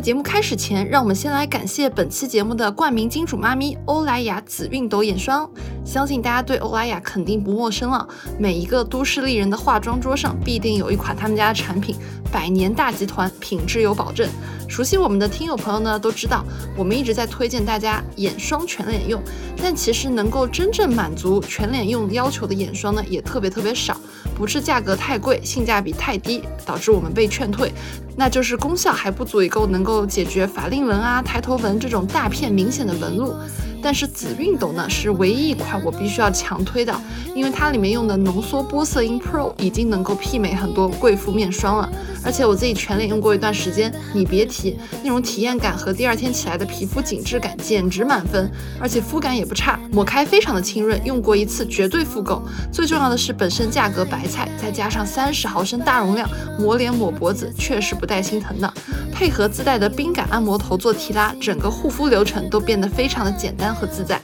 节目开始前，让我们先来感谢本期节目的冠名金主妈咪欧莱雅紫熨斗眼霜。相信大家对欧莱雅肯定不陌生了，每一个都市丽人的化妆桌上必定有一款他们家的产品，百年大集团，品质有保证。熟悉我们的听友朋友呢都知道，我们一直在推荐大家眼霜全脸用，但其实能够真正满足全脸用要求的眼霜呢也特别特别少，不是价格太贵，性价比太低，导致我们被劝退。那就是功效还不足以够能够解决法令纹啊、抬头纹这种大片明显的纹路。但是紫熨斗呢是唯一一款我必须要强推的，因为它里面用的浓缩玻色因 Pro 已经能够媲美很多贵妇面霜了。而且我自己全脸用过一段时间，你别提那种体验感和第二天起来的皮肤紧致感简直满分，而且肤感也不差，抹开非常的清润，用过一次绝对复购。最重要的是本身价格白菜，再加上三十毫升大容量，抹脸抹脖子确实不带心疼的。配合自带的冰感按摩头做提拉，整个护肤流程都变得非常的简单和自在。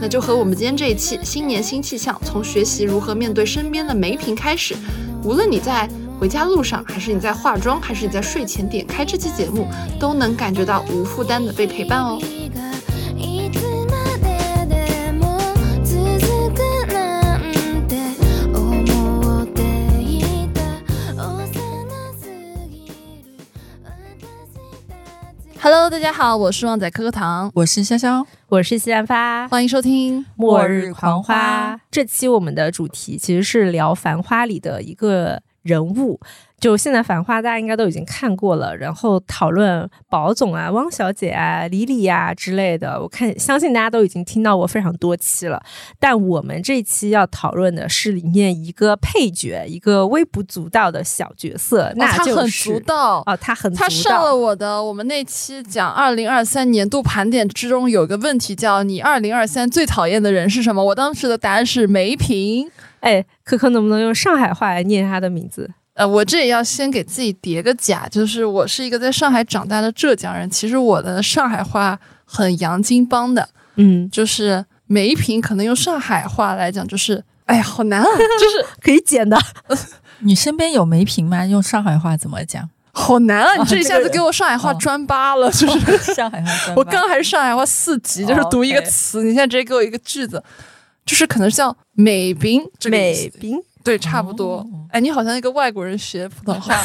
那就和我们今天这一期新年新气象，从学习如何面对身边的没品开始，无论你在。回家路上，还是你在化妆，还是你在睡前点开这期节目，都能感觉到无负担的被陪伴哦。Hello，大家好，我是旺仔可可糖，我是潇潇，我是西兰花，欢迎收听《末日狂花》。这期我们的主题其实是聊《繁花》里的一个。人物，就现在《繁花》，大家应该都已经看过了。然后讨论宝总啊、汪小姐啊、李李呀之类的，我看相信大家都已经听到过非常多期了。但我们这期要讨论的是里面一个配角，一个微不足道的小角色，那他很足道哦，他很他上了我的我们那期讲二零二三年度盘点之中有个问题叫你二零二三最讨厌的人是什么？我当时的答案是梅萍。哎，可可能不能用上海话来念他的名字？呃，我这也要先给自己叠个假，就是我是一个在上海长大的浙江人，其实我的上海话很洋泾浜的。嗯，就是梅瓶，可能用上海话来讲就是，哎呀，好难啊，就是 可以剪的。你身边有梅瓶吗？用上海话怎么讲？好难啊！你这一下子给我上海话专八了，就是上海话专。我刚还是上海话四级，就是读一个词，你现在直接给我一个句子。就是可能像美兵，美兵，对，差不多。哎，你好像一个外国人学普通话，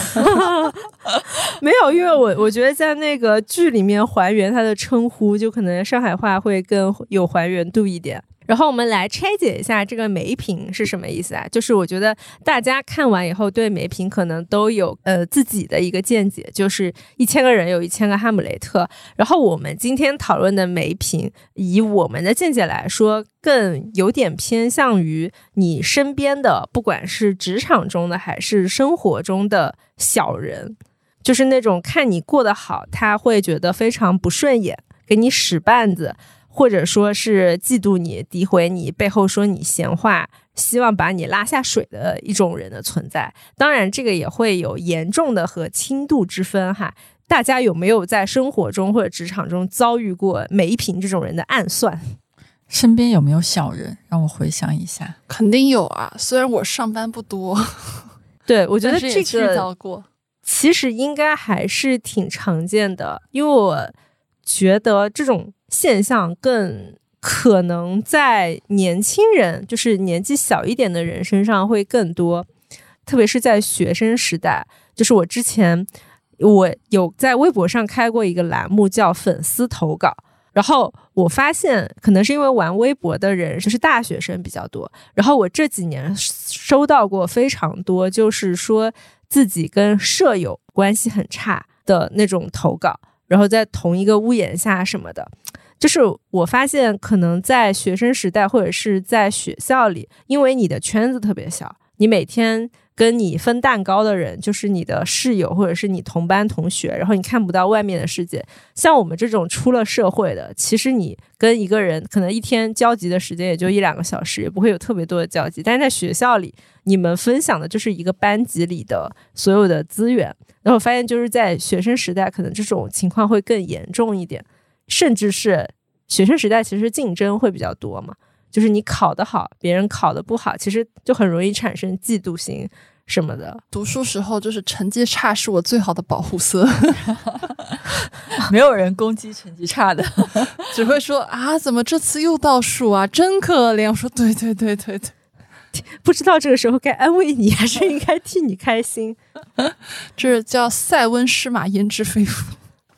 没有，因为我我觉得在那个剧里面还原他的称呼，就可能上海话会更有还原度一点。然后我们来拆解一下这个梅瓶是什么意思啊？就是我觉得大家看完以后对梅瓶可能都有呃自己的一个见解，就是一千个人有一千个哈姆雷特。然后我们今天讨论的梅瓶，以我们的见解来说，更有点偏向于你身边的，不管是职场中的还是生活中的小人，就是那种看你过得好，他会觉得非常不顺眼，给你使绊子。或者说是嫉妒你、诋毁你、背后说你闲话，希望把你拉下水的一种人的存在。当然，这个也会有严重的和轻度之分哈。大家有没有在生活中或者职场中遭遇过梅瓶这种人的暗算？身边有没有小人？让我回想一下，肯定有啊。虽然我上班不多，对我觉得这个过，其实应该还是挺常见的，因为我觉得这种。现象更可能在年轻人，就是年纪小一点的人身上会更多，特别是在学生时代。就是我之前我有在微博上开过一个栏目叫“粉丝投稿”，然后我发现可能是因为玩微博的人就是大学生比较多，然后我这几年收到过非常多，就是说自己跟舍友关系很差的那种投稿，然后在同一个屋檐下什么的。就是我发现，可能在学生时代或者是在学校里，因为你的圈子特别小，你每天跟你分蛋糕的人就是你的室友或者是你同班同学，然后你看不到外面的世界。像我们这种出了社会的，其实你跟一个人可能一天交集的时间也就一两个小时，也不会有特别多的交集。但是在学校里，你们分享的就是一个班级里的所有的资源。然后发现，就是在学生时代，可能这种情况会更严重一点。甚至是学生时代，其实竞争会比较多嘛。就是你考得好，别人考得不好，其实就很容易产生嫉妒心。什么的。读书时候就是成绩差是我最好的保护色，没有人攻击成绩差的。只会说啊，怎么这次又倒数啊，真可怜。我说对对对对对，不知道这个时候该安慰你，还是应该替你开心。这叫塞翁失马焉知非福。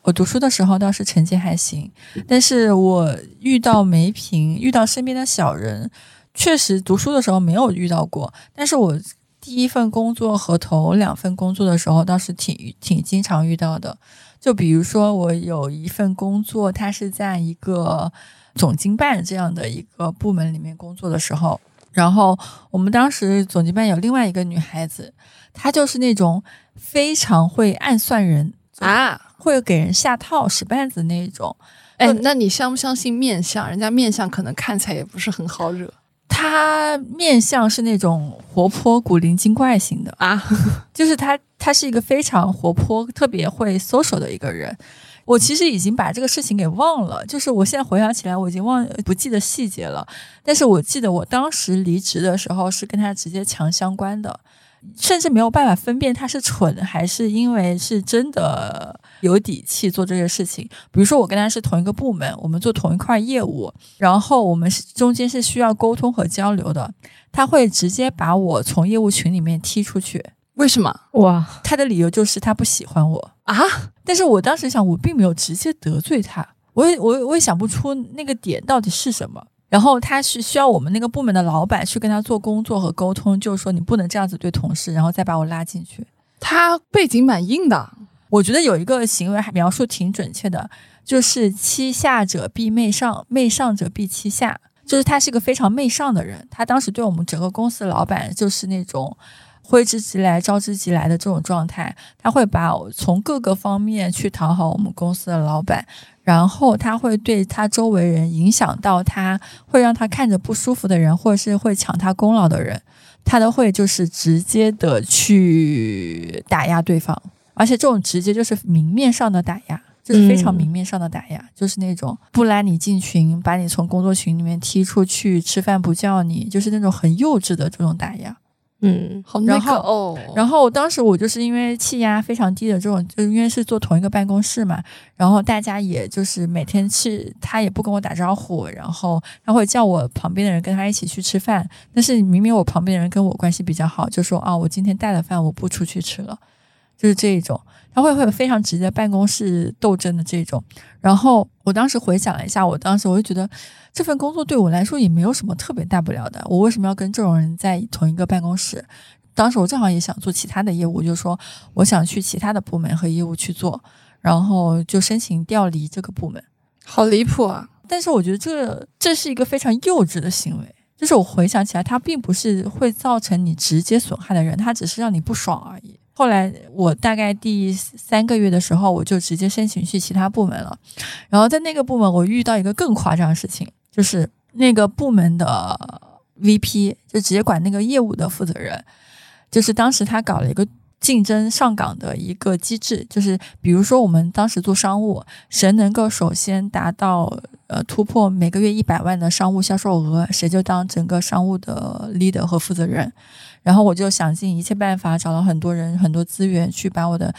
我读书的时候倒是成绩还行，但是我遇到梅萍，遇到身边的小人，确实读书的时候没有遇到过。但是我第一份工作和头两份工作的时候，倒是挺挺经常遇到的。就比如说，我有一份工作，它是在一个总经办这样的一个部门里面工作的时候，然后我们当时总经办有另外一个女孩子，她就是那种非常会暗算人啊，会给人下套、使绊子那种。哎，那你相不相信面相？人家面相可能看起来也不是很好惹。他面相是那种活泼、古灵精怪型的啊，就是他，他是一个非常活泼、特别会 social 的一个人。我其实已经把这个事情给忘了，就是我现在回想起来，我已经忘不记得细节了。但是我记得我当时离职的时候是跟他直接强相关的。甚至没有办法分辨他是蠢还是因为是真的有底气做这些事情。比如说，我跟他是同一个部门，我们做同一块业务，然后我们是中间是需要沟通和交流的。他会直接把我从业务群里面踢出去。为什么？哇，他的理由就是他不喜欢我啊！但是我当时想，我并没有直接得罪他，我也我我也想不出那个点到底是什么。然后他是需要我们那个部门的老板去跟他做工作和沟通，就是说你不能这样子对同事，然后再把我拉进去。他背景蛮硬的，我觉得有一个行为还描述挺准确的，就是欺下者必媚上，媚上者必欺下，就是他是个非常媚上的人。他当时对我们整个公司的老板就是那种挥之即来、招之即来的这种状态，他会把从各个方面去讨好我们公司的老板。然后他会对他周围人影响到他，会让他看着不舒服的人，或者是会抢他功劳的人，他都会就是直接的去打压对方，而且这种直接就是明面上的打压，就是非常明面上的打压，就是那种不拉你进群，把你从工作群里面踢出去，吃饭不叫你，就是那种很幼稚的这种打压。嗯，好那个哦。然后当时我就是因为气压非常低的这种，就因为是坐同一个办公室嘛，然后大家也就是每天去，他也不跟我打招呼，然后他会叫我旁边的人跟他一起去吃饭，但是明明我旁边的人跟我关系比较好，就说啊，我今天带了饭，我不出去吃了，就是这一种。他会会有非常直接办公室斗争的这种，然后我当时回想了一下，我当时我就觉得这份工作对我来说也没有什么特别大不了的，我为什么要跟这种人在同一个办公室？当时我正好也想做其他的业务，就说我想去其他的部门和业务去做，然后就申请调离这个部门，好离谱啊！但是我觉得这这是一个非常幼稚的行为，就是我回想起来，他并不是会造成你直接损害的人，他只是让你不爽而已。后来我大概第三个月的时候，我就直接申请去其他部门了。然后在那个部门，我遇到一个更夸张的事情，就是那个部门的 VP 就直接管那个业务的负责人，就是当时他搞了一个竞争上岗的一个机制，就是比如说我们当时做商务，谁能够首先达到呃突破每个月一百万的商务销售额，谁就当整个商务的 leader 和负责人。然后我就想尽一切办法，找了很多人、很多资源，去把我的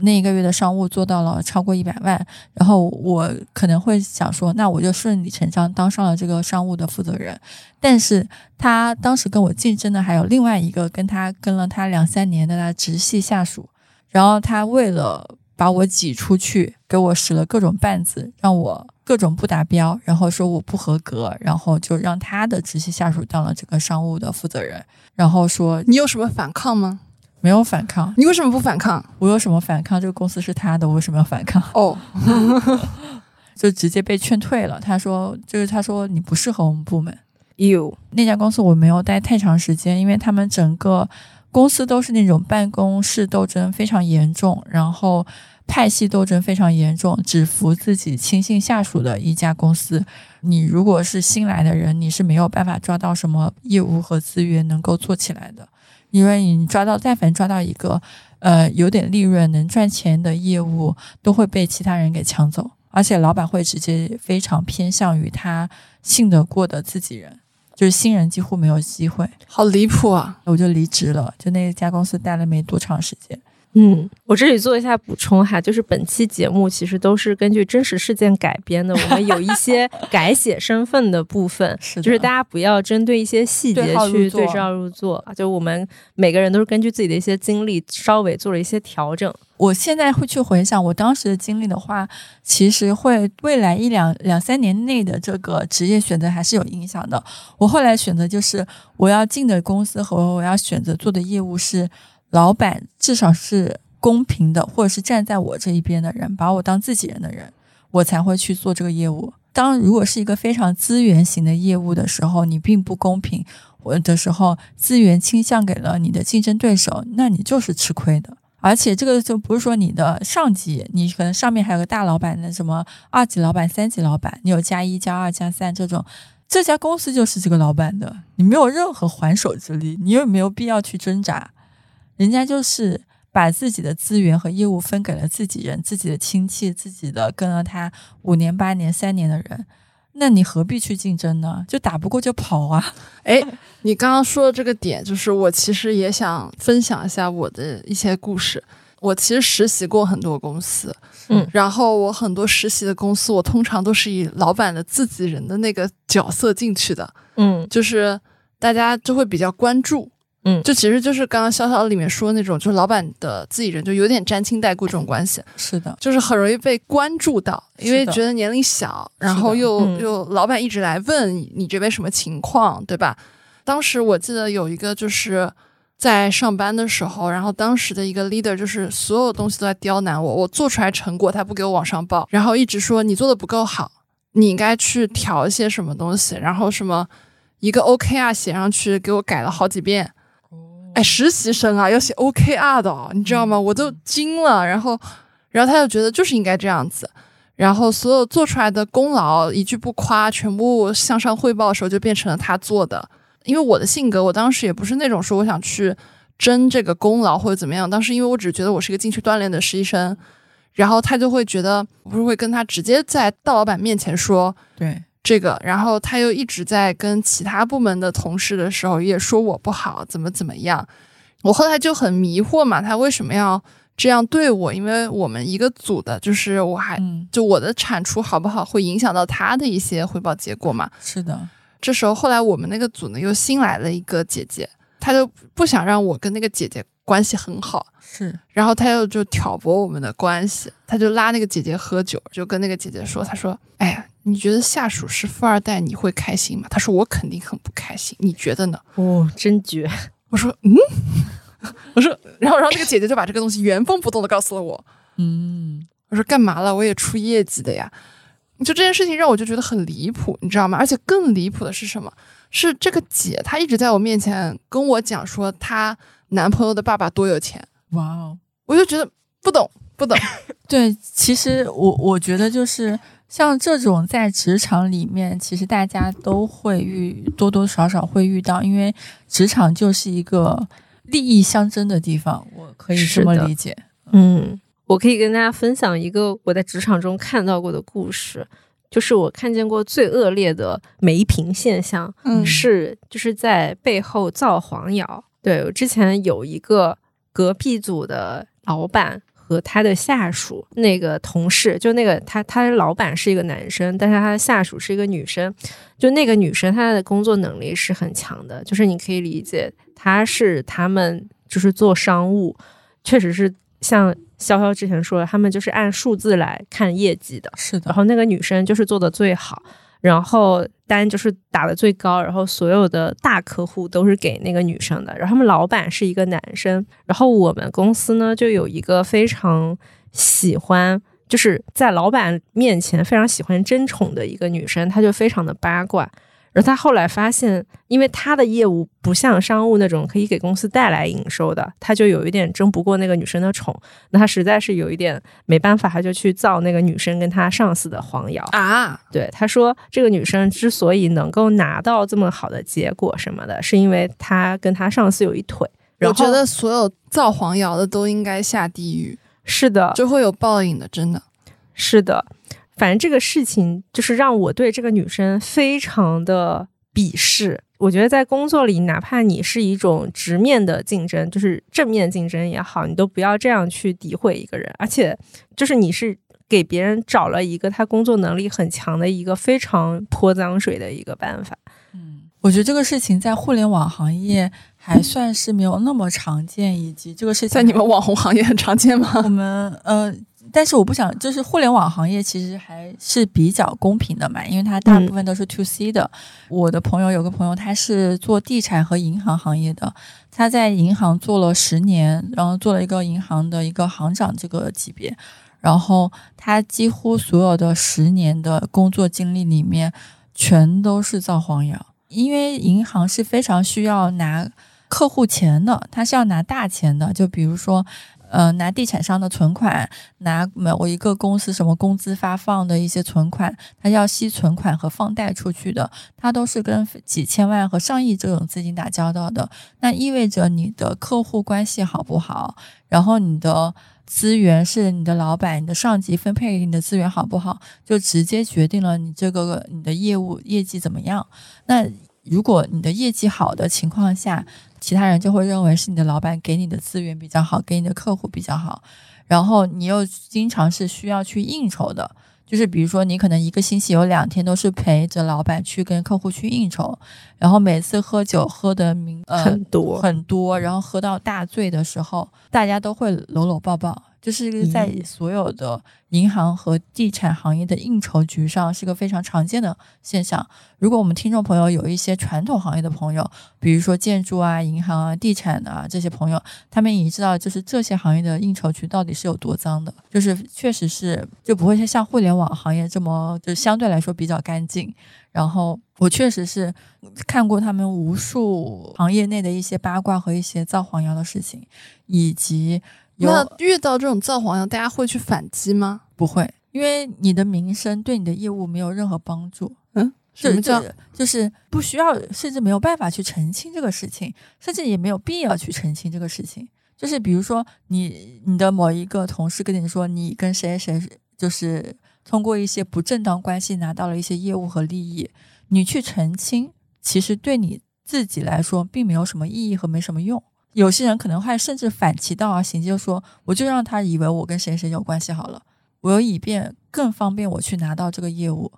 那一个月的商务做到了超过一百万。然后我可能会想说，那我就顺理成章当上了这个商务的负责人。但是他当时跟我竞争的还有另外一个跟他跟了他两三年的他直系下属，然后他为了把我挤出去，给我使了各种绊子，让我。各种不达标，然后说我不合格，然后就让他的直系下属当了这个商务的负责人，然后说你有什么反抗吗？没有反抗，你为什么不反抗？我有什么反抗？这个公司是他的，我为什么要反抗？哦 就直接被劝退了。他说，就是他说你不适合我们部门。有那家公司我没有待太长时间，因为他们整个公司都是那种办公室斗争非常严重，然后。派系斗争非常严重，只服自己亲信下属的一家公司。你如果是新来的人，你是没有办法抓到什么业务和资源能够做起来的，因为你抓到，但凡抓到一个呃有点利润能赚钱的业务，都会被其他人给抢走，而且老板会直接非常偏向于他信得过的自己人。就是新人几乎没有机会，好离谱啊！我就离职了，就那家公司待了没多长时间。嗯，我这里做一下补充哈，就是本期节目其实都是根据真实事件改编的，我们有一些 改写身份的部分，是就是大家不要针对一些细节去对照入座，啊就我们每个人都是根据自己的一些经历稍微做了一些调整。我现在会去回想我当时的经历的话，其实会未来一两两三年内的这个职业选择还是有影响的。我后来选择就是我要进的公司和我要选择做的业务是老板至少是公平的，或者是站在我这一边的人，把我当自己人的人，我才会去做这个业务。当如果是一个非常资源型的业务的时候，你并不公平，我的时候资源倾向给了你的竞争对手，那你就是吃亏的。而且这个就不是说你的上级，你可能上面还有个大老板的什么二级老板、三级老板，你有加一、加二、加三这种，这家公司就是这个老板的，你没有任何还手之力，你也没有必要去挣扎，人家就是把自己的资源和业务分给了自己人、自己的亲戚、自己的跟了他五年、八年、三年的人，那你何必去竞争呢？就打不过就跑啊！哎，你刚刚说的这个点，就是我其实也想分享一下我的一些故事。我其实实习过很多公司，嗯然后我很多实习的公司，我通常都是以老板的自己人的那个角色进去的，嗯就是大家就会比较关注，嗯。就其实就是刚刚潇潇里面说的那种，就是老板的自己人，就有点沾亲带故这种关系，是的，就是很容易被关注到，因为觉得年龄小，然后又嗯。又老板一直来问你你这边什么情况，对吧？当时我记得有一个就是在上班的时候，然后当时的一个 leader 就是所有东西都在刁难我，我做出来成果他不给我往上报，然后一直说你做的不够好，你应该去调一些什么东西，然后什么一个 OKR 写上去给我改了好几遍。哎，实习生啊，要写 OKR 的、哦，你知道吗？我都惊了。然后，然后他就觉得就是应该这样子。然后所有做出来的功劳一句不夸，全部向上汇报的时候就变成了他做的。因为我的性格，我当时也不是那种说我想去争这个功劳或者怎么样。当时因为我只觉得我是一个进去锻炼的实习生，然后他就会觉得，我不是会跟他直接在大老板面前说对，这个，然后他又一直在跟其他部门的同事的时候也说我不好，怎么怎么样。我后来就很迷惑嘛，他为什么要这样对我？因为我们一个组的，就是我还嗯，就我的产出好不好，会影响到他的一些汇报结果嘛。是的，这时候后来我们那个组呢又新来了一个姐姐，她就不想让我跟那个姐姐关系很好，是然后他又就挑拨我们的关系，他就拉那个姐姐喝酒，就跟那个姐姐说：“他说，哎呀，你觉得下属是富二代，你会开心吗？”他说：“我肯定很不开心，你觉得呢哦，真绝。？”我说：“嗯。”我说，然后然后那个姐姐就把这个东西原封不动的告诉了我。嗯，我说干嘛了？我也出业绩的呀。就这件事情让我就觉得很离谱，你知道吗？而且更离谱的是什么？是这个姐她一直在我面前跟我讲说她男朋友的爸爸多有钱，哇哦。我就觉得不懂不懂。对，其实我我觉得就是像这种在职场里面，其实大家都会遇多多少少会遇到，因为职场就是一个利益相争的地方，我可以这么理解。嗯，我可以跟大家分享一个我在职场中看到过的故事，就是我看见过最恶劣的梅平现象，嗯是就是在背后造黄谣。对我之前有一个隔壁组的老板和他的下属，那个同事，就那个他他的老板是一个男生，但是他的下属是一个女生。就那个女生，她的工作能力是很强的，就是你可以理解，她是他们就是做商务，确实是像潇潇之前说的，他们就是按数字来看业绩的。是的然，后那个女生就是做的最好，然后单就是打的最高，然后所有的大客户都是给那个女生的。然后他们老板是一个男生，然后我们公司呢就有一个非常喜欢。就是在老板面前非常喜欢争宠的一个女生，她就非常的八卦。然后她后来发现，因为他的业务不像商务那种可以给公司带来营收的，他就有一点争不过那个女生的宠。那他实在是有一点没办法，他就去造那个女生跟他上司的黄谣。啊，对，他说这个女生之所以能够拿到这么好的结果什么的，是因为她跟她上司有一腿。然后我觉得所有造黄谣的都应该下地狱，是的，就会有报应的，真的。是的，反正这个事情就是让我对这个女生非常的鄙视，我觉得在工作里，哪怕你是一种直面的竞争，就是正面竞争也好，你都不要这样去诋毁一个人。而且，就是你是给别人找了一个他工作能力很强的一个非常泼脏水的一个办法。嗯，我觉得这个事情在互联网行业还算是没有那么常见，以及这个事情在你们网红行业很常见吗？我们呃。但是我不想，就是互联网行业其实还是比较公平的嘛，因为它大部分都是 to C 的。我的朋友有个朋友，他是做地产和银行行业的，他在银行做了十年，然后做了一个银行的一个行长这个级别，然后他几乎所有的十年的工作经历里面，全都是造黄谣，因为银行是非常需要拿客户钱的，他是要拿大钱的，就比如说。呃，拿地产商的存款，拿某一个公司什么工资发放的一些存款，他要吸存款和放贷出去的，他都是跟几千万和上亿这种资金打交道的。那意味着你的客户关系好不好，然后你的资源是你的老板、你的上级分配给你的资源好不好，就直接决定了你这个你的业务业绩怎么样。那如果你的业绩好的情况下，其他人就会认为是你的老板给你的资源比较好，给你的客户比较好，然后你又经常是需要去应酬的，就是比如说你可能一个星期有两天都是陪着老板去跟客户去应酬，然后每次喝酒喝的明呃很多很多，然后喝到大醉的时候，大家都会搂搂抱抱。就是在所有的银行和地产行业的应酬局上是个非常常见的现象。如果我们听众朋友有一些传统行业的朋友，比如说建筑啊、银行啊、地产啊这些朋友，他们已经知道，就是这些行业的应酬局到底是有多脏的。就是确实是就不会像互联网行业这么，就相对来说比较干净。然后我确实是看过他们无数行业内的一些八卦和一些造黄谣的事情，以及。那遇到这种造黄谣，大家会去反击吗？不会，因为你的名声对你的业务没有任何帮助。嗯，什么叫就是不需要，甚至没有办法去澄清这个事情，甚至也没有必要去澄清这个事情。就是比如说，你你的某一个同事跟你说，你跟谁谁就是通过一些不正当关系拿到了一些业务和利益，你去澄清，其实对你自己来说并没有什么意义和没什么用。有些人可能会甚至反其道而行，就说我就让他以为我跟谁谁有关系好了，我以便更方便我去拿到这个业务。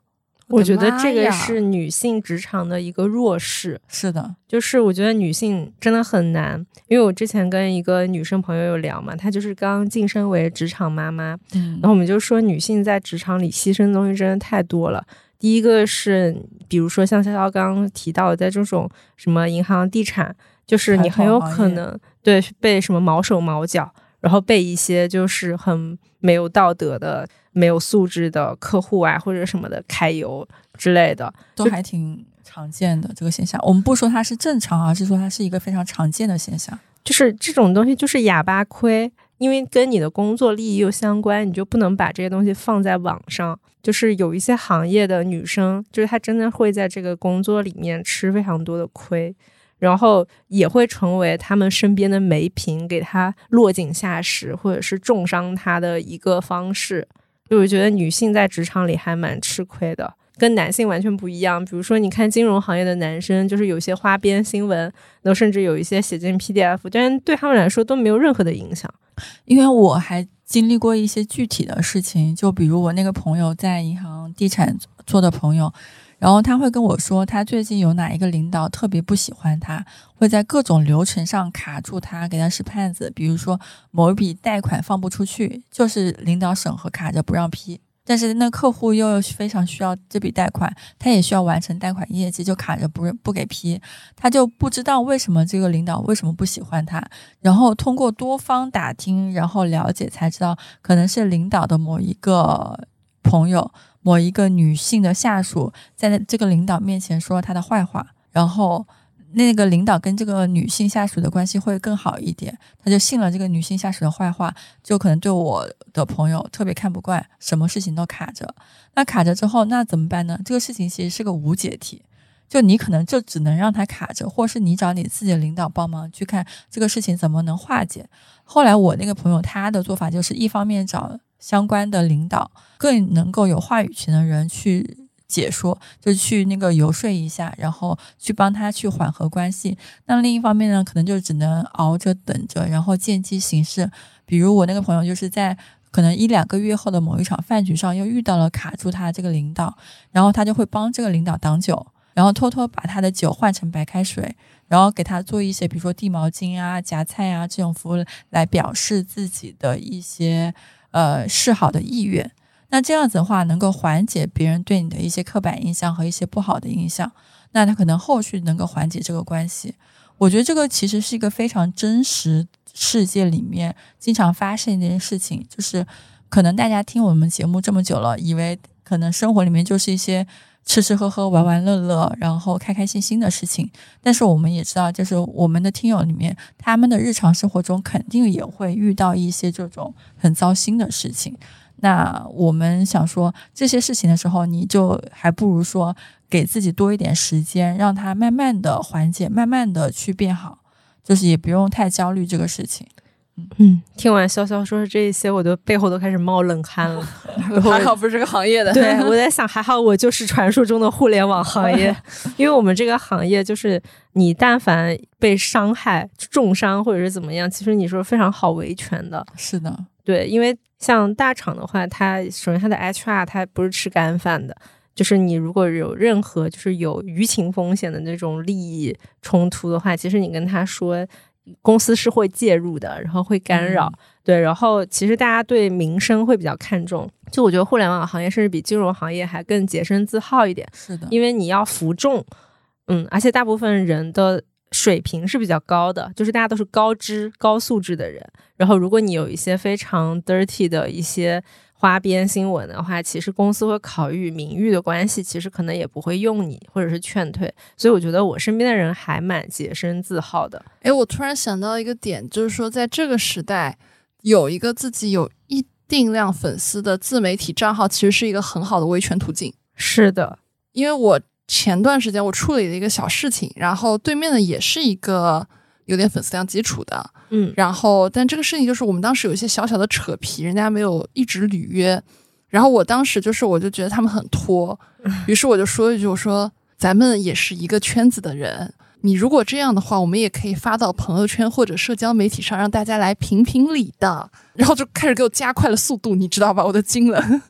我觉得这个是女性职场的一个弱势。是的，就是我觉得女性真的很难，因为我之前跟一个女生朋友有聊嘛，她就是刚晋升为职场妈妈，嗯然后我们就说女性在职场里牺牲的东西真的太多了。第一个是，比如说像潇潇刚刚提到的，在这种什么银行、地产。就是你很有可能对被什么毛手毛脚，然后被一些就是很没有道德的、没有素质的客户啊或者什么的揩油之类的，都还挺常见的这个现象。我们不说它是正常，而是说它是一个非常常见的现象。就是这种东西就是哑巴亏，因为跟你的工作利益又相关，你就不能把这些东西放在网上。就是有一些行业的女生，就是她真的会在这个工作里面吃非常多的亏。然后也会成为他们身边的媒品，给他落井下石，或者是重伤他的一个方式。就我觉得女性在职场里还蛮吃亏的，跟男性完全不一样。比如说，你看金融行业的男生，就是有些花边新闻，然后甚至有一些写进 PDF，但对他们来说都没有任何的影响。因为我还经历过一些具体的事情，就比如我那个朋友在银行地产做的朋友。然后他会跟我说，他最近有哪一个领导特别不喜欢他，会在各种流程上卡住他，给他使绊子。比如说某一笔贷款放不出去，就是领导审核卡着不让批，但是那客户又非常需要这笔贷款，他也需要完成贷款业绩，就卡着不不给批。他就不知道为什么这个领导为什么不喜欢他。然后通过多方打听，然后了解才知道，可能是领导的某一个朋友。某一个女性的下属在这个领导面前说他的坏话，然后那个领导跟这个女性下属的关系会更好一点，他就信了这个女性下属的坏话，就可能对我的朋友特别看不惯，什么事情都卡着。那卡着之后，那怎么办呢？这个事情其实是个无解题，就你可能就只能让他卡着，或是你找你自己的领导帮忙去看这个事情怎么能化解。后来我那个朋友他的做法就是一方面找。相关的领导更能够有话语权的人去解说，就去那个游说一下，然后去帮他去缓和关系。那另一方面呢，可能就只能熬着等着，然后见机行事。比如我那个朋友就是在可能一两个月后的某一场饭局上，又遇到了卡住他这个领导，然后他就会帮这个领导挡酒，然后偷偷把他的酒换成白开水，然后给他做一些比如说递毛巾啊、夹菜啊这种服务，来表示自己的一些呃示好的意愿。那这样子的话，能够缓解别人对你的一些刻板印象和一些不好的印象。那他可能后续能够缓解这个关系。我觉得这个其实是一个非常真实世界里面经常发生的一件事情，就是可能大家听我们节目这么久了，以为可能生活里面就是一些吃吃喝喝、玩玩乐乐，然后开开心心的事情。但是我们也知道，就是我们的听友里面，他们的日常生活中肯定也会遇到一些这种很糟心的事情。那我们想说这些事情的时候，你就还不如说给自己多一点时间，让它慢慢的缓解，慢慢的去变好，就是也不用太焦虑这个事情。嗯，听完潇潇说的这一些，我的背后都开始冒冷汗了。还好不是这个行业的。对，我在想，还好我就是传说中的互联网行业，因为我们这个行业就是你但凡被伤害、重伤或者是怎么样，其实你说非常好维权的。是的，对，因为像大厂的话，它首先它的 HR 它不是吃干饭的，就是你如果有任何就是有舆情风险的那种利益冲突的话，其实你跟他说。公司是会介入的，然后会干扰，对，然后其实大家对民生会比较看重，就我觉得互联网行业甚至比金融行业还更洁身自好一点，是的，因为你要服众，嗯，而且大部分人的水平是比较高的，就是大家都是高知高素质的人，然后如果你有一些非常 dirty 的一些。花边新闻的话，其实公司会考虑名誉的关系，其实可能也不会用你，或者是劝退。所以我觉得我身边的人还蛮洁身自好的。哎，我突然想到一个点，就是说在这个时代，有一个自己有一定量粉丝的自媒体账号，其实是一个很好的维权途径。是的，因为我前段时间我处理了一个小事情，然后对面的也是一个有点粉丝量基础的。嗯，然后，但这个事情就是我们当时有一些小小的扯皮，人家没有一直履约，然后我当时就是我就觉得他们很拖，于是我就说一句，我说咱们也是一个圈子的人，你如果这样的话，我们也可以发到朋友圈或者社交媒体上，让大家来评评理的，然后就开始给我加快了速度，你知道吧？我都惊了。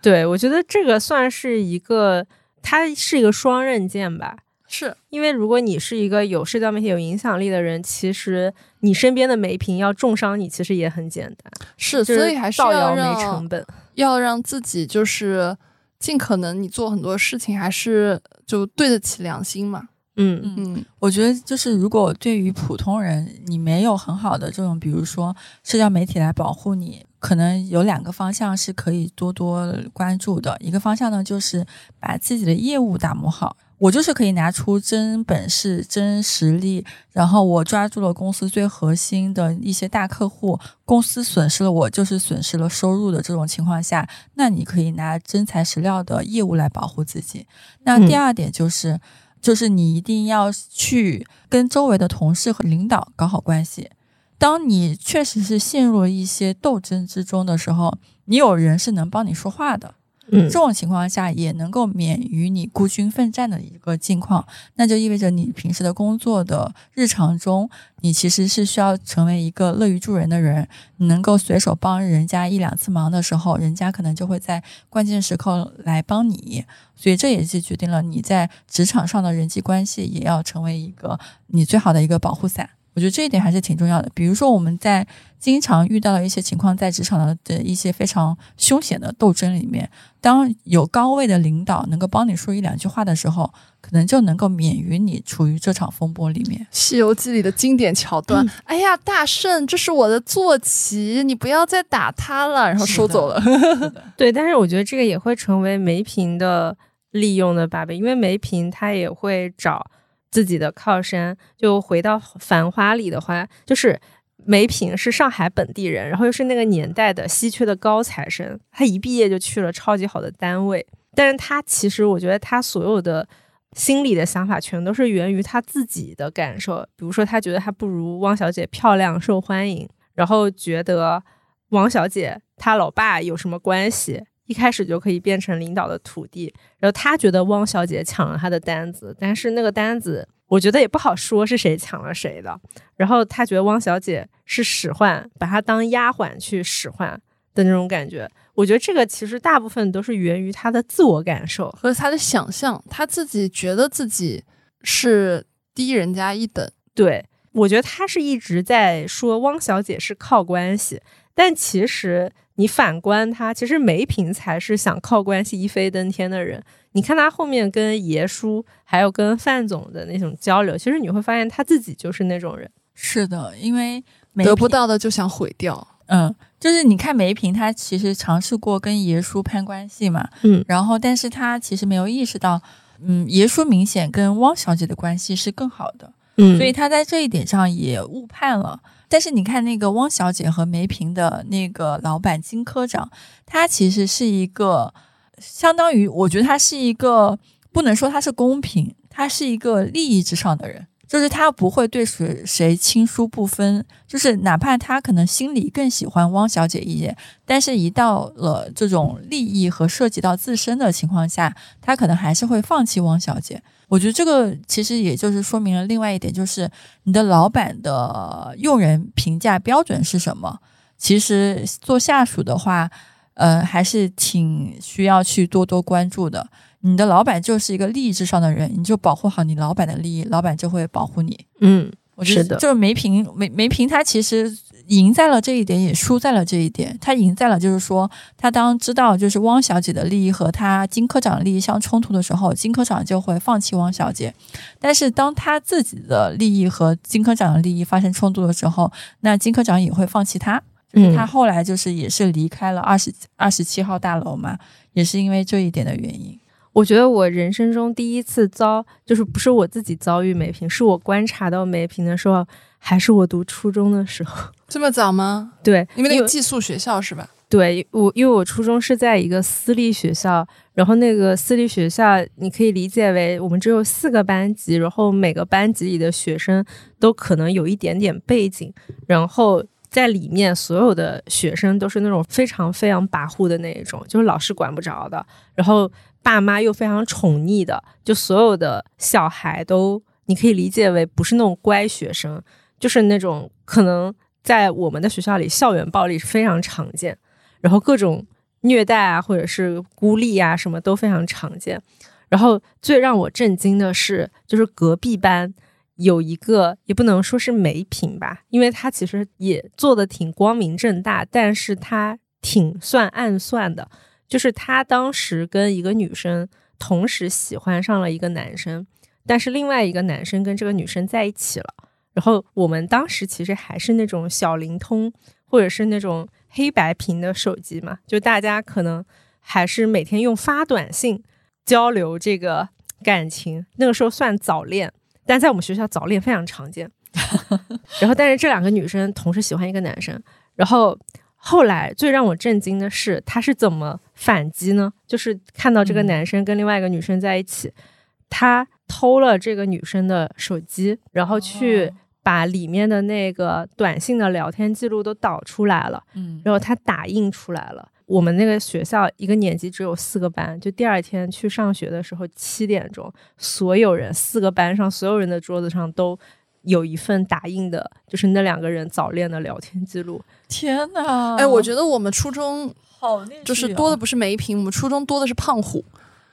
对，我觉得这个算是一个，它是一个双刃剑吧。是因为如果你是一个有社交媒体有影响力的人，其实你身边的媒评要重伤你，其实也很简单。是，所以还是要让没成本，要让自己就是尽可能，你做很多事情还是就对得起良心嘛。嗯嗯，我觉得就是如果对于普通人，你没有很好的这种，比如说社交媒体来保护你，可能有两个方向是可以多多关注的。一个方向呢，就是把自己的业务打磨好。我就是可以拿出真本事、真实力，然后我抓住了公司最核心的一些大客户，公司损失了，我就是损失了收入的这种情况下，那你可以拿真材实料的业务来保护自己。那第二点就是，就是你一定要去跟周围的同事和领导搞好关系。当你确实是陷入了一些斗争之中的时候，你有人是能帮你说话的。这种情况下也能够免于你孤军奋战的一个境况，那就意味着你平时的工作的日常中，你其实是需要成为一个乐于助人的人，你能够随手帮人家一两次忙的时候，人家可能就会在关键时刻来帮你，所以这也是决定了你在职场上的人际关系也要成为一个你最好的一个保护伞。我觉得这一点还是挺重要的。比如说，我们在经常遇到的一些情况，在职场的的一些非常凶险的斗争里面，当有高位的领导能够帮你说一两句话的时候，可能就能够免于你处于这场风波里面。《西游记》里的经典桥段：“哎呀，大圣，这是我的坐骑，你不要再打他了。”然后收走了。对，但是我觉得这个也会成为梅平的利用的把柄，因为梅平他也会找。自己的靠山，就回到《繁花》里的话，就是梅萍是上海本地人，然后又是那个年代的稀缺的高材生，他一毕业就去了超级好的单位，但是他其实我觉得他所有的心里的想法全都是源于他自己的感受，比如说他觉得他不如汪小姐漂亮受欢迎，然后觉得汪小姐她老爸有什么关系。一开始就可以变成领导的徒弟。然后他觉得汪小姐抢了他的单子，但是那个单子我觉得也不好说是谁抢了谁的。然后他觉得汪小姐是使唤，把他当丫鬟去使唤的那种感觉。我觉得这个其实大部分都是源于他的自我感受。和他的想象，他自己觉得自己是低人家一等。对，我觉得他是一直在说汪小姐是靠关系，但其实你反观他，其实梅萍才是想靠关系一飞登天的人。你看他后面跟爷叔还有跟范总的那种交流，其实你会发现他自己就是那种人。是的，因为得不到的就想毁掉。嗯，就是你看梅萍，他其实尝试过跟爷叔攀关系嘛，嗯然后但是他其实没有意识到，嗯，爷叔明显跟汪小姐的关系是更好的，嗯所以他在这一点上也误判了。但是你看那个汪小姐和梅萍的那个老板金科长，他其实是一个相当于，我觉得他是一个不能说他是公平，他是一个利益至上的人。就是他不会对谁谁亲疏不分，就是哪怕他可能心里更喜欢汪小姐一点，但是一到了这种利益和涉及到自身的情况下，他可能还是会放弃汪小姐。我觉得这个其实也就是说明了另外一点，就是你的老板的用人评价标准是什么。其实做下属的话，呃，还是挺需要去多多关注的。你的老板就是一个利益至上的人，你就保护好你老板的利益，老板就会保护你。嗯，我觉得是的就是梅平梅梅平他其实赢在了这一点，也输在了这一点。他赢在了就是说，他当知道就是汪小姐的利益和他金科长的利益相冲突的时候，金科长就会放弃汪小姐。但是当他自己的利益和金科长的利益发生冲突的时候，那金科长也会放弃她。嗯他后来就是也是离开了二十二十七号大楼嘛，也是因为这一点的原因。我觉得我人生中第一次遭，就是不是我自己遭遇梅萍，是我观察到梅萍的时候，还是我读初中的时候。这么早吗？对，因为那个寄宿学校是吧？对我，因为我初中是在一个私立学校，然后那个私立学校你可以理解为我们只有四个班级，然后每个班级里的学生都可能有一点点背景，然后在里面所有的学生都是那种非常非常跋扈的那一种，就是老师管不着的，然后爸妈又非常宠溺的，就所有的小孩都你可以理解为不是那种乖学生，就是那种可能在我们的学校里校园暴力是非常常见。然后各种虐待啊，或者是孤立啊，什么都非常常见。然后最让我震惊的是，就是隔壁班有一个，也不能说是梅萍吧，因为他其实也做的挺光明正大，但是他挺算暗算的。就是他当时跟一个女生同时喜欢上了一个男生，但是另外一个男生跟这个女生在一起了。然后我们当时其实还是那种小灵通，或者是那种黑白屏的手机嘛，就大家可能还是每天用发短信交流这个感情。那个时候算早恋，但在我们学校早恋非常常见。然后，但是这两个女生同时喜欢一个男生，然后后来最让我震惊的是，他是怎么反击呢？就是看到这个嗯男生跟另外一个女生在一起，他偷了这个女生的手机，然后去哦把里面的那个短信的聊天记录都导出来了。嗯，然后他打印出来了。我们那个学校一个年级只有四个班，就第二天去上学的时候，七点钟，所有人四个班上所有人的桌子上都有一份打印的，就是那两个人早恋的聊天记录。天哪！哎，我觉得我们初中好就是哦多的不是梅瓶，我们初中多的是胖虎，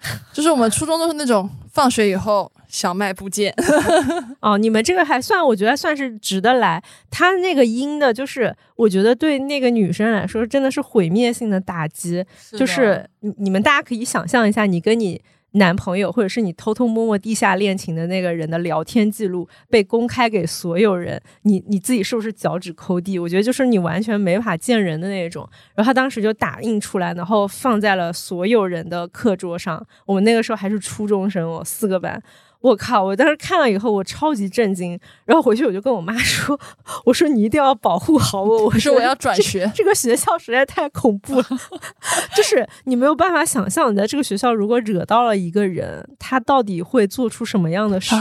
就是我们初中都是那种放学以后小卖部见。哦，你们这个还算，我觉得算是值得来。他那个阴的，就是我觉得对那个女生来说真的是毁灭性的打击。的就是你你们大家可以想象一下，你跟你男朋友或者是你偷偷摸摸地下恋情的那个人的聊天记录被公开给所有人，你你自己是不是脚趾抠地？我觉得就是你完全没法见人的那种。然后他当时就打印出来，然后放在了所有人的课桌上。我们那个时候还是初中生哦，四个班。我靠！我当时看了以后，我超级震惊。然后回去我就跟我妈说：“ 我说你一定要保护好我。”我说我要转学，这个学校实在太恐怖了，就是你没有办法想象，你在这个学校如果惹到了一个人，他到底会做出什么样的事。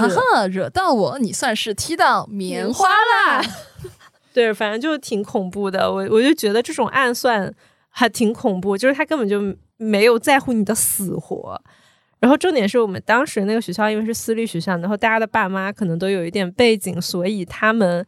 惹到我，你算是踢到棉花啦。对，反正就挺恐怖的。我我就觉得这种暗算还挺恐怖，就是他根本就没有在乎你的死活。然后重点是我们当时那个学校因为是私立学校，然后大家的爸妈可能都有一点背景，所以他们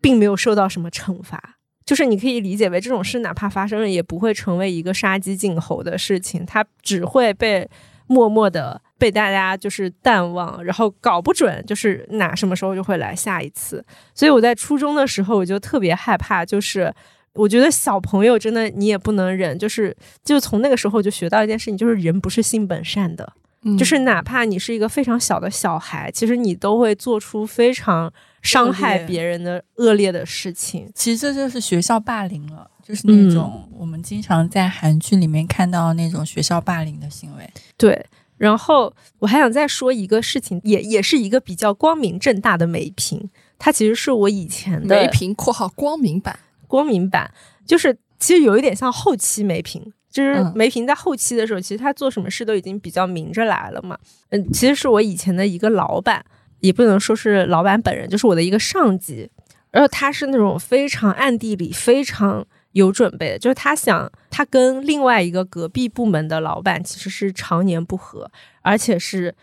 并没有受到什么惩罚。就是你可以理解为这种事，哪怕发生了，也不会成为一个杀鸡儆猴的事情，它只会被默默的被大家就是淡忘，然后搞不准就是哪什么时候就会来下一次。所以我在初中的时候，我就特别害怕，就是我觉得小朋友真的你也不能忍，就是就从那个时候就学到一件事情，就是人不是性本善的。就是哪怕你是一个非常小的小孩，其实你都会做出非常伤害别人的恶劣的事情。其实这就是学校霸凌了，就是那种我们经常在韩剧里面看到那种学校霸凌的行为。对，然后我还想再说一个事情，也也是一个比较光明正大的梅瓶，它其实是我以前的梅瓶（括号光明版），光明版就是其实有一点像后期梅瓶。就是梅萍在后期的时候，其实他做什么事都已经比较明着来了嘛。嗯，其实是我以前的一个老板，也不能说是老板本人，就是我的一个上级。然后他是那种非常暗地里非常有准备的，就是他想他跟另外一个隔壁部门的老板其实是常年不和，而且是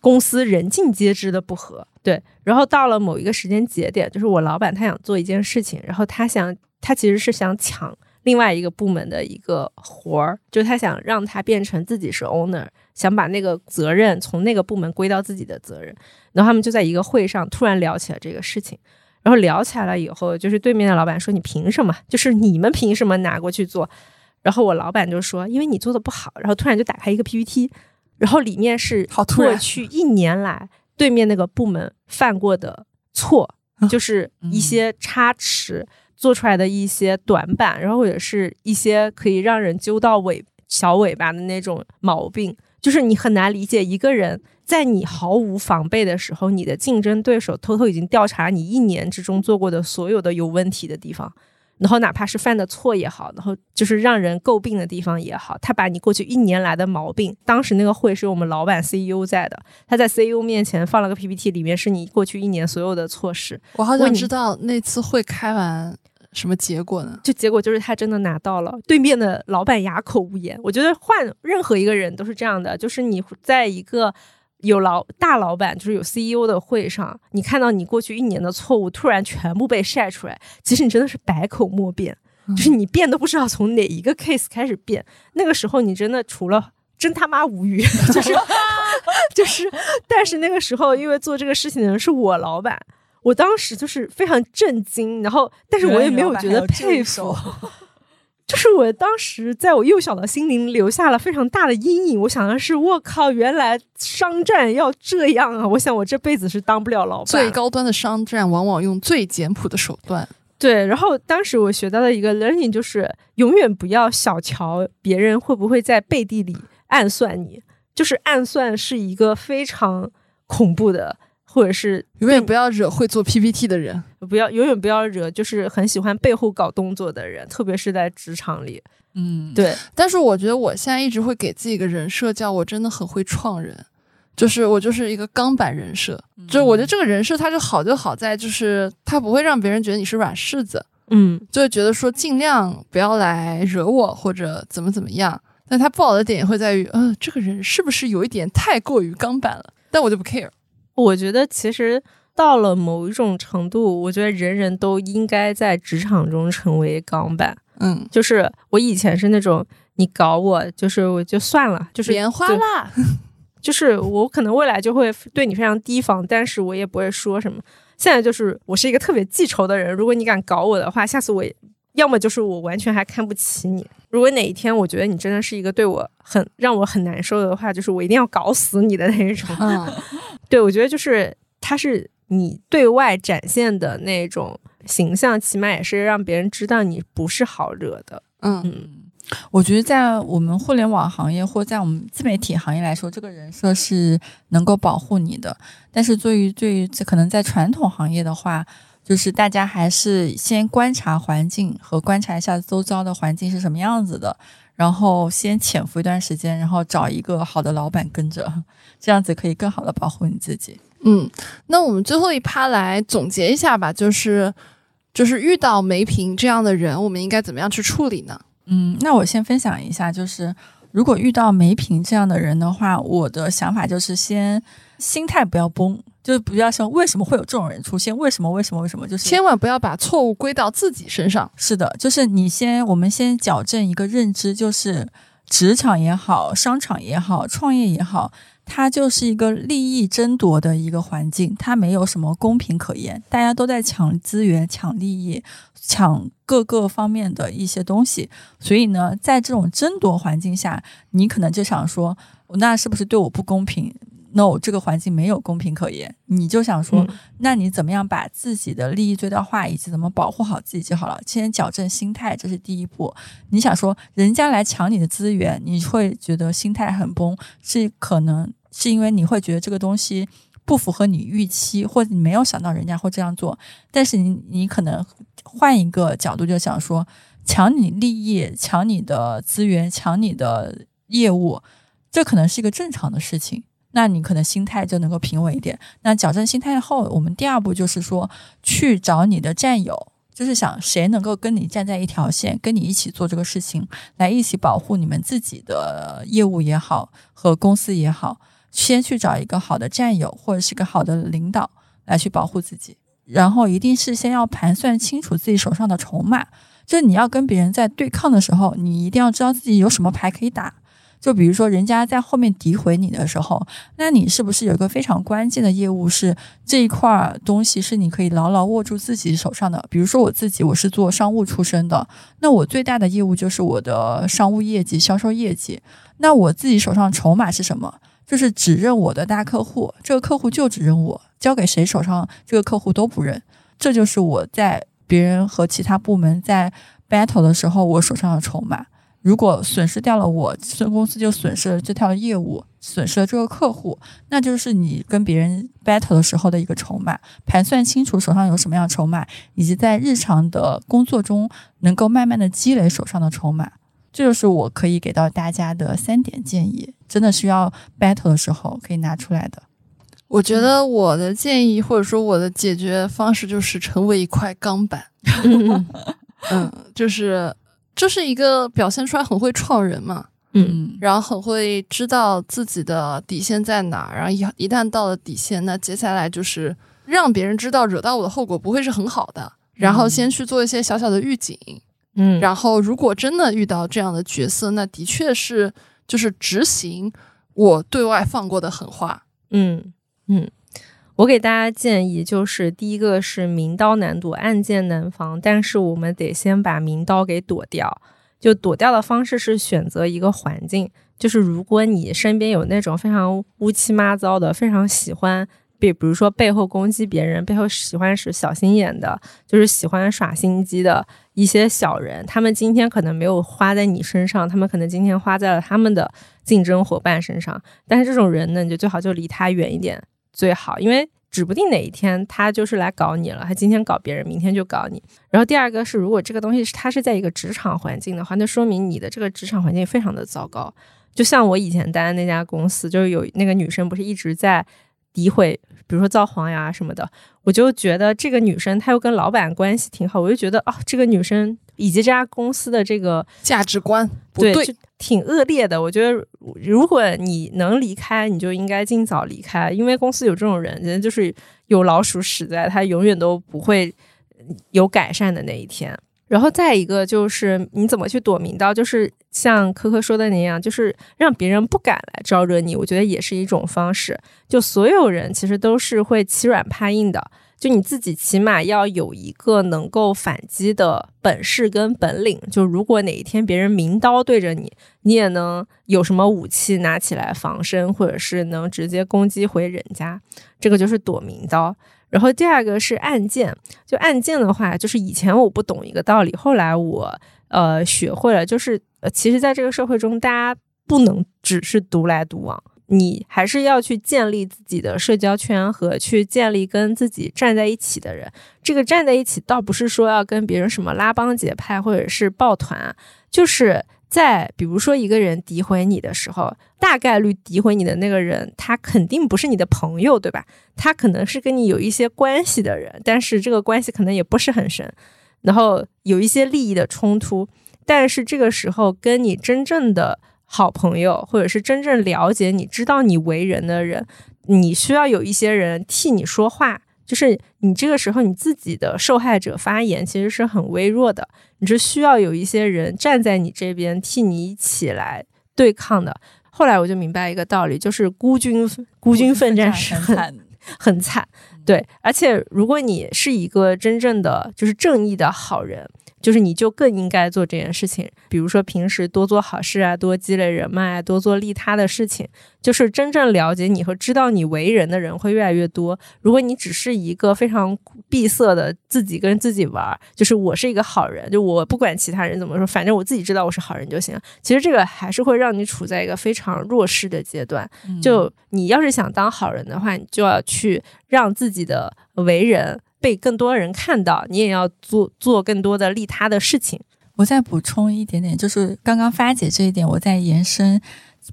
公司人尽皆知的不和。对，然后到了某一个时间节点，就是我老板他想做一件事情，然后他想他其实是想抢。另外一个部门的一个活儿，就是他想让他变成自己是 owner，想把那个责任从那个部门归到自己的责任。然后他们就在一个会上突然聊起了这个事情，然后聊起来了以后，就是对面的老板说：“你凭什么？就是你们凭什么拿过去做？”然后我老板就说：“因为你做的不好。”然后突然就打开一个 PPT，然后里面是过去一年来对面那个部门犯过的错，就是一些差池。做出来的一些短板，然后也是一些可以让人揪到尾小尾巴的那种毛病，就是你很难理解一个人在你毫无防备的时候，你的竞争对手偷偷已经调查你一年之中做过的所有的有问题的地方。然后哪怕是犯的错也好，然后就是让人诟病的地方也好，他把你过去一年来的毛病，当时那个会是我们老板 CEO 在的，他在 CEO 面前放了个 PPT，里面是你过去一年所有的错事。我好想知道那次会开完什么结果呢？就结果就是他真的拿到了，对面的老板哑口无言。我觉得换任何一个人都是这样的，就是你在一个。有老大老板，就是有 CEO 的会上，你看到你过去一年的错误突然全部被晒出来，其实你真的是百口莫辩，就是你辩都不知道从哪一个 case 开始辩。那个时候你真的除了真他妈无语，就是就是，但是那个时候因为做这个事情的人是我老板，我当时就是非常震惊，然后但是我也没有觉得佩服。就是我当时在我幼小的心灵留下了非常大的阴影。我想的是，我靠，原来商战要这样啊！我想我这辈子是当不了老板。最高端的商战往往用最简朴的手段。对，然后当时我学到的一个 learning 就是，永远不要小瞧别人会不会在背地里暗算你。就是暗算是一个非常恐怖的。或者是永远不要惹会做 PPT 的人，不要永远不要惹就是很喜欢背后搞动作的人，特别是在职场里。嗯，对。但是我觉得我现在一直会给自己一个人设，叫我真的很会创人，就是我就是一个钢板人设。就是我觉得这个人设它就好就好在就是它不会让别人觉得你是软柿子，嗯，就会觉得说尽量不要来惹我或者怎么怎么样。但他不好的点会在于，嗯，这个人是不是有一点太过于钢板了？但我就不 care。我觉得其实到了某一种程度，我觉得人人都应该在职场中成为钢板。嗯，就是我以前是那种你搞我，就是我就算了，就是莲花啦，就是我可能未来就会对你非常提防，但是我也不会说什么。现在就是我是一个特别记仇的人，如果你敢搞我的话，下次我要么就是我完全还看不起你。如果哪一天我觉得你真的是一个对我很让我很难受的话，就是我一定要搞死你的那种。对，我觉得就是他是你对外展现的那种形象，起码也是让别人知道你不是好惹的。嗯嗯，我觉得在我们互联网行业或在我们自媒体行业来说，这个人设是能够保护你的。但是对于对于可能在传统行业的话，就是大家还是先观察环境和观察一下周遭的环境是什么样子的。然后先潜伏一段时间，然后找一个好的老板跟着，这样子可以更好的保护你自己。嗯，那我们最后一趴来总结一下吧，就是就是遇到梅萍这样的人，我们应该怎么样去处理呢？嗯，那我先分享一下，就是如果遇到梅萍这样的人的话，我的想法就是先心态不要崩，就是不要说为什么会有这种人出现，为什么？为什么？为什么，就是千万不要把错误归到自己身上。是的，就是你先，我们先矫正一个认知，就是职场也好，商场也好，创业也好，它就是一个利益争夺的一个环境，它没有什么公平可言，大家都在抢资源、抢利益、抢各个方面的一些东西。所以呢，在这种争夺环境下，你可能就想说，那是不是对我不公平？no，这个环境没有公平可言，你就想说，嗯那你怎么样把自己的利益最大化，以及怎么保护好自己就好了。先矫正心态，这是第一步。你想说，人家来抢你的资源，你会觉得心态很崩，是可能是因为你会觉得这个东西不符合你预期，或者你没有想到人家会这样做。但是你你可能换一个角度，就想说，抢你利益、抢你的资源、抢你的业务，这可能是一个正常的事情。那你可能心态就能够平稳一点。那矫正心态后，我们第二步就是说，去找你的战友，就是想谁能够跟你站在一条线，跟你一起做这个事情，来一起保护你们自己的业务也好和公司也好。先去找一个好的战友或者是个好的领导来去保护自己，然后一定是先要盘算清楚自己手上的筹码。就是你要跟别人在对抗的时候，你一定要知道自己有什么牌可以打。就比如说，人家在后面诋毁你的时候，那你是不是有一个非常关键的业务是这一块儿东西是你可以牢牢握住自己手上的？比如说我自己，我是做商务出身的，那我最大的业务就是我的商务业绩、销售业绩。那我自己手上筹码是什么？就是只认我的大客户，这个客户就只认我，交给谁手上这个客户都不认。这就是我在别人和其他部门在 battle 的时候，我手上的筹码。如果损失掉了我，这公司就损失了这条业务，损失了这个客户，那就是你跟别人 battle 的时候的一个筹码。盘算清楚手上有什么样的筹码，以及在日常的工作中能够慢慢的积累手上的筹码，这就是我可以给到大家的三点建议，真的需要 battle 的时候可以拿出来的。我觉得我的建议或者说我的解决方式就是成为一块钢板，嗯，就是就是一个表现出来很会创人嘛，嗯。然后很会知道自己的底线在哪儿，然后一一旦到了底线，那接下来就是让别人知道惹到我的后果不会是很好的，然后先去做一些小小的预警，嗯，然后如果真的遇到这样的角色，那的确是就是执行我对外放过的狠话，嗯嗯，我给大家建议就是，第一个是明刀难躲，暗箭难防，但是我们得先把明刀给躲掉。就躲掉的方式是选择一个环境，就是如果你身边有那种非常乌七八糟的，非常喜欢。比比如说背后攻击别人，背后喜欢使小心眼的，就是喜欢耍心机的一些小人，他们今天可能没有花在你身上，他们可能今天花在了他们的竞争伙伴身上。但是这种人呢，你就最好就离他远一点最好，因为指不定哪一天他就是来搞你了。他今天搞别人，明天就搞你。然后第二个是，如果这个东西是他是在一个职场环境的话，那说明你的这个职场环境非常的糟糕。就像我以前待的那家公司，就是有那个女生不是一直在诋毁，比如说造黄呀什么的，我就觉得这个女生她又跟老板关系挺好，我就觉得哦，这个女生以及这家公司的这个价值观不对，挺恶劣的。我觉得，如果你能离开，你就应该尽早离开，因为公司有这种人，人就是有老鼠屎在，他永远都不会有改善的那一天。然后再一个就是你怎么去躲明刀，就是像科科说的那样，就是让别人不敢来招惹你，我觉得也是一种方式。就所有人其实都是会欺软怕硬的，就你自己起码要有一个能够反击的本事跟本领。就如果哪一天别人明刀对着你，你也能有什么武器拿起来防身，或者是能直接攻击回人家，这个就是躲明刀。然后第二个是暗箭，就暗箭的话，就是以前我不懂一个道理，后来我呃学会了，就是呃，其实在这个社会中，大家不能只是独来独往，你还是要去建立自己的社交圈和去建立跟自己站在一起的人。这个站在一起，倒不是说要跟别人什么拉帮结派或者是抱团，就是。在比如说一个人诋毁你的时候，大概率诋毁你的那个人，他肯定不是你的朋友，对吧？他可能是跟你有一些关系的人，但是这个关系可能也不是很深，然后有一些利益的冲突。但是这个时候跟你真正的好朋友，或者是真正了解你、知道你为人的人，你需要有一些人替你说话。就是你这个时候你自己的受害者发言其实是很微弱的，你是需要有一些人站在你这边替你一起来对抗的。后来我就明白一个道理，就是孤军孤军奋战是很 很惨。对，而且如果你是一个真正的就是正义的好人。就是你就更应该做这件事情，比如说平时多做好事啊，多积累人脉啊，多做利他的事情。就是真正了解你和知道你为人的人会越来越多。如果你只是一个非常闭塞的自己跟自己玩，就是我是一个好人，就我不管其他人怎么说，反正我自己知道我是好人就行。其实这个还是会让你处在一个非常弱势的阶段。就你要是想当好人的话，你就要去让自己的为人。被更多人看到，你也要做做更多的利他的事情。我再补充一点点，就是刚刚发姐这一点，我再延伸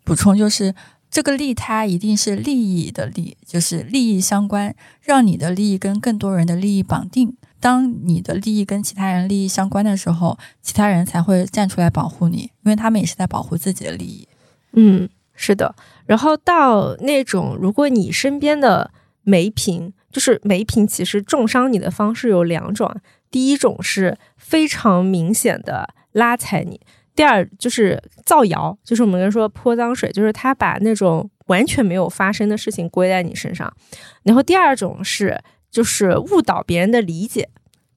补充，就是这个利他一定是利益的利，就是利益相关，让你的利益跟更多人的利益绑定。当你的利益跟其他人利益相关的时候，其他人才会站出来保护你，因为他们也是在保护自己的利益。嗯，是的。然后到那种，如果你身边的媒评。就是梅瓶其实重伤你的方式有两种，第一种是非常明显的拉踩你，第二就是造谣，就是我们说泼脏水，就是他把那种完全没有发生的事情归在你身上，然后第二种是就是误导别人的理解。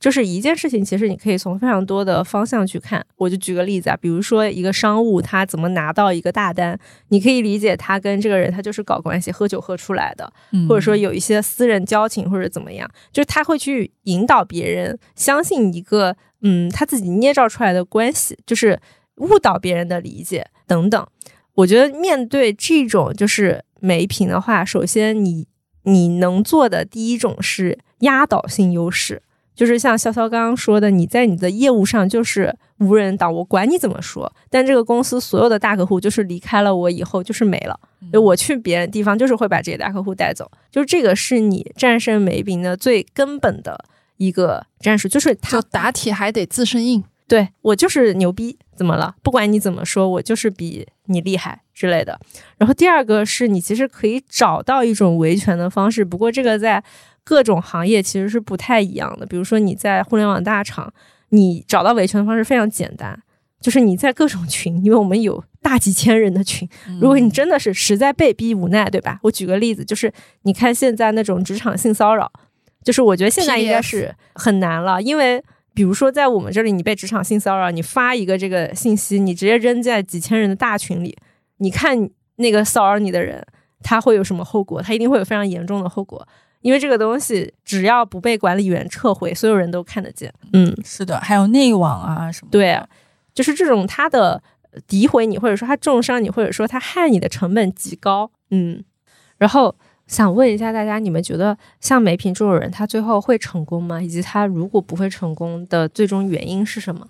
就是一件事情，其实你可以从非常多的方向去看。我就举个例子啊，比如说一个商务，他怎么拿到一个大单，你可以理解他跟这个人他就是搞关系，喝酒喝出来的，或者说有一些私人交情或者怎么样，就是他会去引导别人相信一个嗯他自己捏造出来的关系，就是误导别人的理解等等。我觉得面对这种就是没品的话，首先你你能做的第一种是压倒性优势。就是像潇潇刚刚说的，你在你的业务上就是无人挡，我管你怎么说。但这个公司所有的大客户就是离开了我以后就是没了，就我去别的地方就是会把这些大客户带走。就是这个是你战胜梅宾的最根本的一个战术，就是他打铁还得自身硬。对我就是牛逼，怎么了？不管你怎么说，我就是比你厉害之类的。然后第二个是你其实可以找到一种维权的方式，不过这个在。各种行业其实是不太一样的。比如说你在互联网大厂，你找到维权的方式非常简单，就是你在各种群，因为我们有大几千人的群。如果你真的是实在被逼无奈，对吧？我举个例子，就是你看现在那种职场性骚扰，就是我觉得现在应该是很难了，因为比如说在我们这里，你被职场性骚扰，你发一个这个信息，你直接扔在几千人的大群里，你看那个骚扰你的人他会有什么后果？他一定会有非常严重的后果。因为这个东西只要不被管理员撤回，所有人都看得见。嗯，是的，还有内网啊什么。对，就是这种他的诋毁你，或者说他重伤你，或者说他害你的成本极高。嗯，然后想问一下大家，你们觉得像梅平这种人，他最后会成功吗？以及他如果不会成功的最终原因是什么？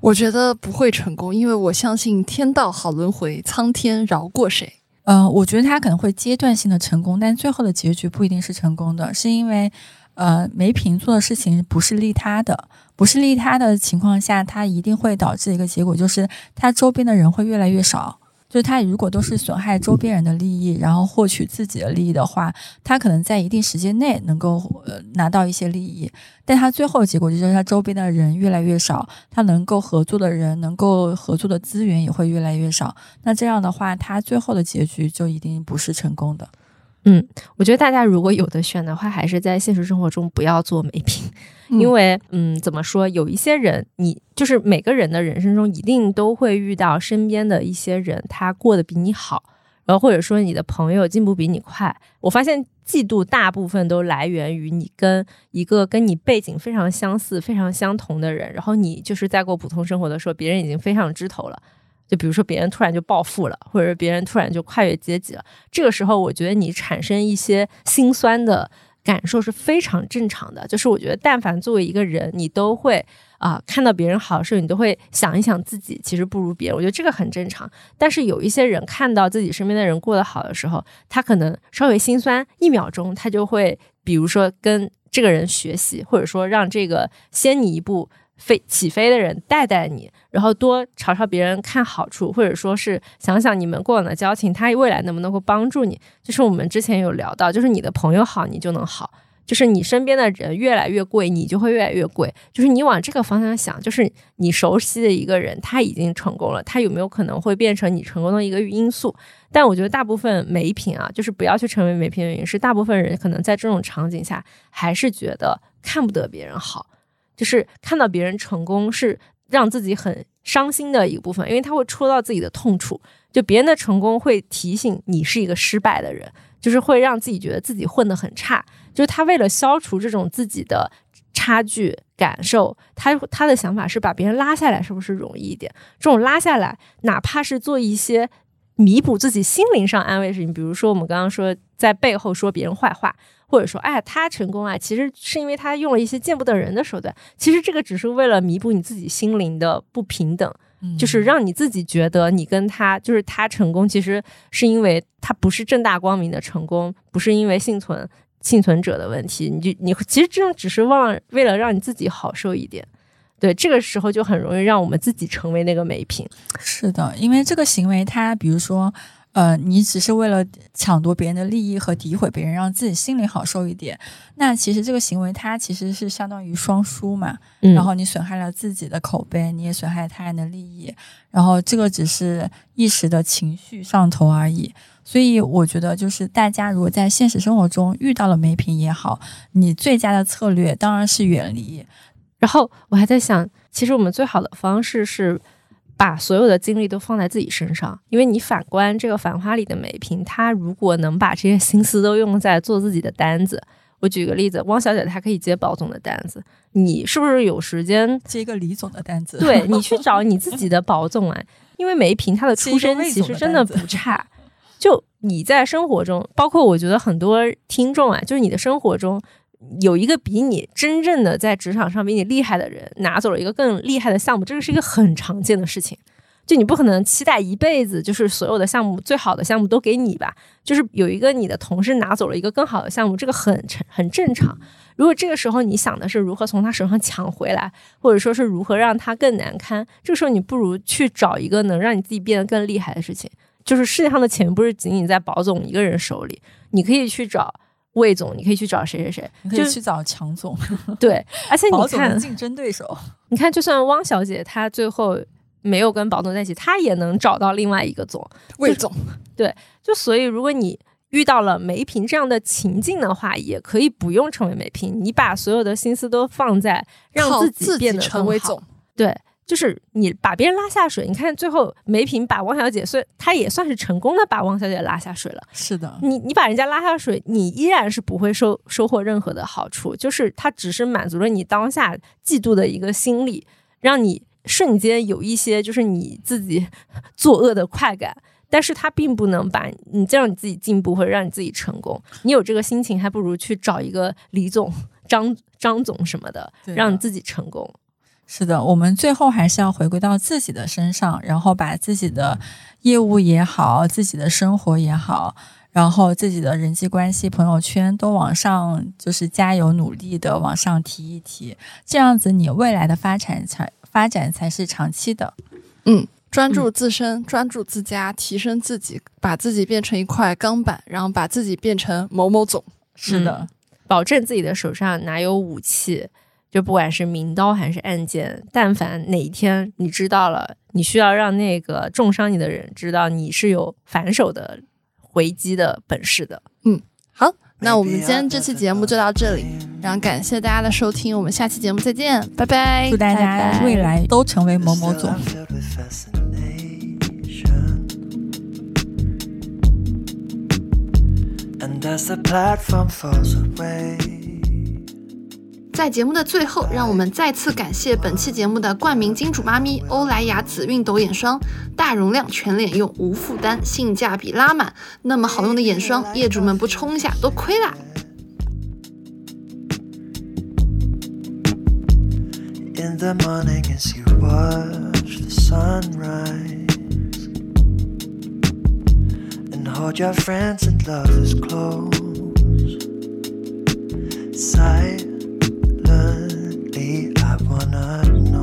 我觉得不会成功，因为我相信天道好轮回，苍天饶过谁。呃，我觉得他可能会阶段性的成功，但最后的结局不一定是成功的，是因为，呃，梅平做的事情不是利他的，不是利他的情况下，他一定会导致一个结果，就是他周边的人会越来越少。就是他如果都是损害周边人的利益，然后获取自己的利益的话，他可能在一定时间内能够呃拿到一些利益，但他最后的结果就是他周边的人越来越少，他能够合作的人、能够合作的资源也会越来越少。那这样的话，他最后的结局就一定不是成功的。嗯，我觉得大家如果有的选的话，还是在现实生活中不要做美品，因为嗯，怎么说，有一些人，你就是每个人的人生中一定都会遇到身边的一些人，他过得比你好，然后或者说你的朋友进步比你快。我发现嫉妒大部分都来源于你跟一个跟你背景非常相似、非常相同的人，然后你就是在过普通生活的时候，别人已经飞上枝头了。就比如说，别人突然就暴富了，或者别人突然就跨越阶级了，这个时候，我觉得你产生一些心酸的感受是非常正常的。就是我觉得，但凡作为一个人，你都会啊，看到别人好的时候，你都会想一想自己其实不如别人。我觉得这个很正常。但是有一些人看到自己身边的人过得好的时候，他可能稍微心酸一秒钟，他就会比如说跟这个人学习，或者说让这个先你一步。飞起飞的人带带你，然后多朝朝别人看好处，或者说是想想你们过往的交情，他未来能不能够帮助你。就是我们之前有聊到，就是你的朋友好，你就能好。就是你身边的人越来越贵，你就会越来越贵。就是你往这个方向想，就是你熟悉的一个人，他已经成功了，他有没有可能会变成你成功的一个因素？但我觉得大部分美品啊，就是不要去成为美品的原因是，大部分人可能在这种场景下还是觉得看不得别人好，就是看到别人成功是让自己很伤心的一个部分，因为他会戳到自己的痛处。就别人的成功会提醒你是一个失败的人，就是会让自己觉得自己混得很差。就是他为了消除这种自己的差距感受，他他的想法是把别人拉下来，是不是容易一点？这种拉下来，哪怕是做一些弥补自己心灵上安慰的事情，比如说我们刚刚说在背后说别人坏话，或者说哎他成功啊，其实是因为他用了一些见不得人的手段。其实这个只是为了弥补你自己心灵的不平等，就是让你自己觉得你跟他就是他成功，其实是因为他不是正大光明的成功，不是因为幸存。幸存者的问题，你就你其实这种只是忘为了让你自己好受一点，对，这个时候就很容易让我们自己成为那个美品。是的，因为这个行为，它比如说，呃，你只是为了抢夺别人的利益和诋毁别人，让自己心里好受一点，那其实这个行为它其实是相当于双输嘛。然后你损害了自己的口碑，你也损害了他人的利益，然后这个只是一时的情绪上头而已。所以我觉得，就是大家如果在现实生活中遇到了没品也好，你最佳的策略当然是远离。然后我还在想，其实我们最好的方式是把所有的精力都放在自己身上，因为你反观这个《繁花》里的美品，她如果能把这些心思都用在做自己的单子，我举个例子，汪小姐她可以接宝总的单子，你是不是有时间接一个李总的单子？对 你去找你自己的宝总啊，因为美品它的出身其实真的不差。就你在生活中，包括我觉得很多听众啊，就是你的生活中有一个比你真正的在职场上比你厉害的人拿走了一个更厉害的项目，这个是一个很常见的事情。就你不可能期待一辈子就是所有的项目最好的项目都给你吧？就是有一个你的同事拿走了一个更好的项目，这个很很正常。如果这个时候你想的是如何从他手上抢回来，或者说是如何让他更难堪，这个时候你不如去找一个能让你自己变得更厉害的事情。就是世界上的钱不是仅仅在保总一个人手里，你可以去找魏总，你可以去找谁谁谁，你可以去找强总。对，而且你 看竞争对手，你看，就算汪小姐她最后没有跟保总在一起，她也能找到另外一个总魏总。对，就所以如果你遇到了梅萍这样的情境的话，也可以不用成为梅萍，你把所有的心思都放在让自己变得成为总。对。就是你把别人拉下水，你看最后梅萍把汪小姐，所以她也算是成功的把汪小姐拉下水了。是的，你你把人家拉下水，你依然是不会收收获任何的好处，就是他只是满足了你当下嫉妒的一个心理，让你瞬间有一些就是你自己 作恶的快感，但是他并不能把你让你自己进步或者让你自己成功。你有这个心情，还不如去找一个李总、张张总什么的，让你自己成功。是的，我们最后还是要回归到自己的身上，然后把自己的业务也好，自己的生活也好，然后自己的人际关系、朋友圈都往上，就是加油努力的往上提一提，这样子你未来的发展才发展才是长期的。嗯，专注自身，专注自家，提升自己，把自己变成一块钢板，然后把自己变成某某总。是的，保证自己的手上哪有武器。就不管是明刀还是暗箭，但凡哪一天你知道了，你需要让那个重伤你的人知道你是有反手的回击的本事的。嗯，好，那我们今天这期节目就到这里，然后感谢大家的收听，我们下期节目再见，拜拜！祝大家未来都成为某某总。在节目的最后，让我们再次感谢本期节目的冠名金主妈咪欧莱雅紫韵抖眼霜，大容量全脸用，无负担，性价比拉满。那么好用的眼霜，业主们不冲一下都亏啦。I wanna.